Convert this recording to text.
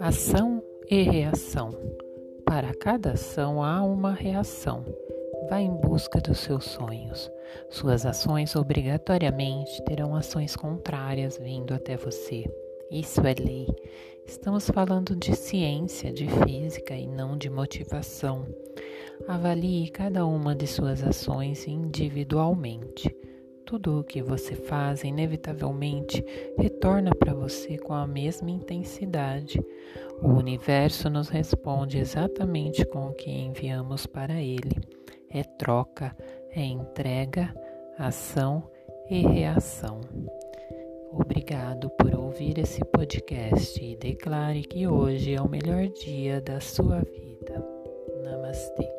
Ação e reação. Para cada ação há uma reação. Vá em busca dos seus sonhos. Suas ações obrigatoriamente terão ações contrárias vindo até você. Isso é lei. Estamos falando de ciência, de física e não de motivação. Avalie cada uma de suas ações individualmente. Tudo o que você faz, inevitavelmente, retorna para você com a mesma intensidade. O universo nos responde exatamente com o que enviamos para ele. É troca, é entrega, ação e reação. Obrigado por ouvir esse podcast e declare que hoje é o melhor dia da sua vida. Namastê.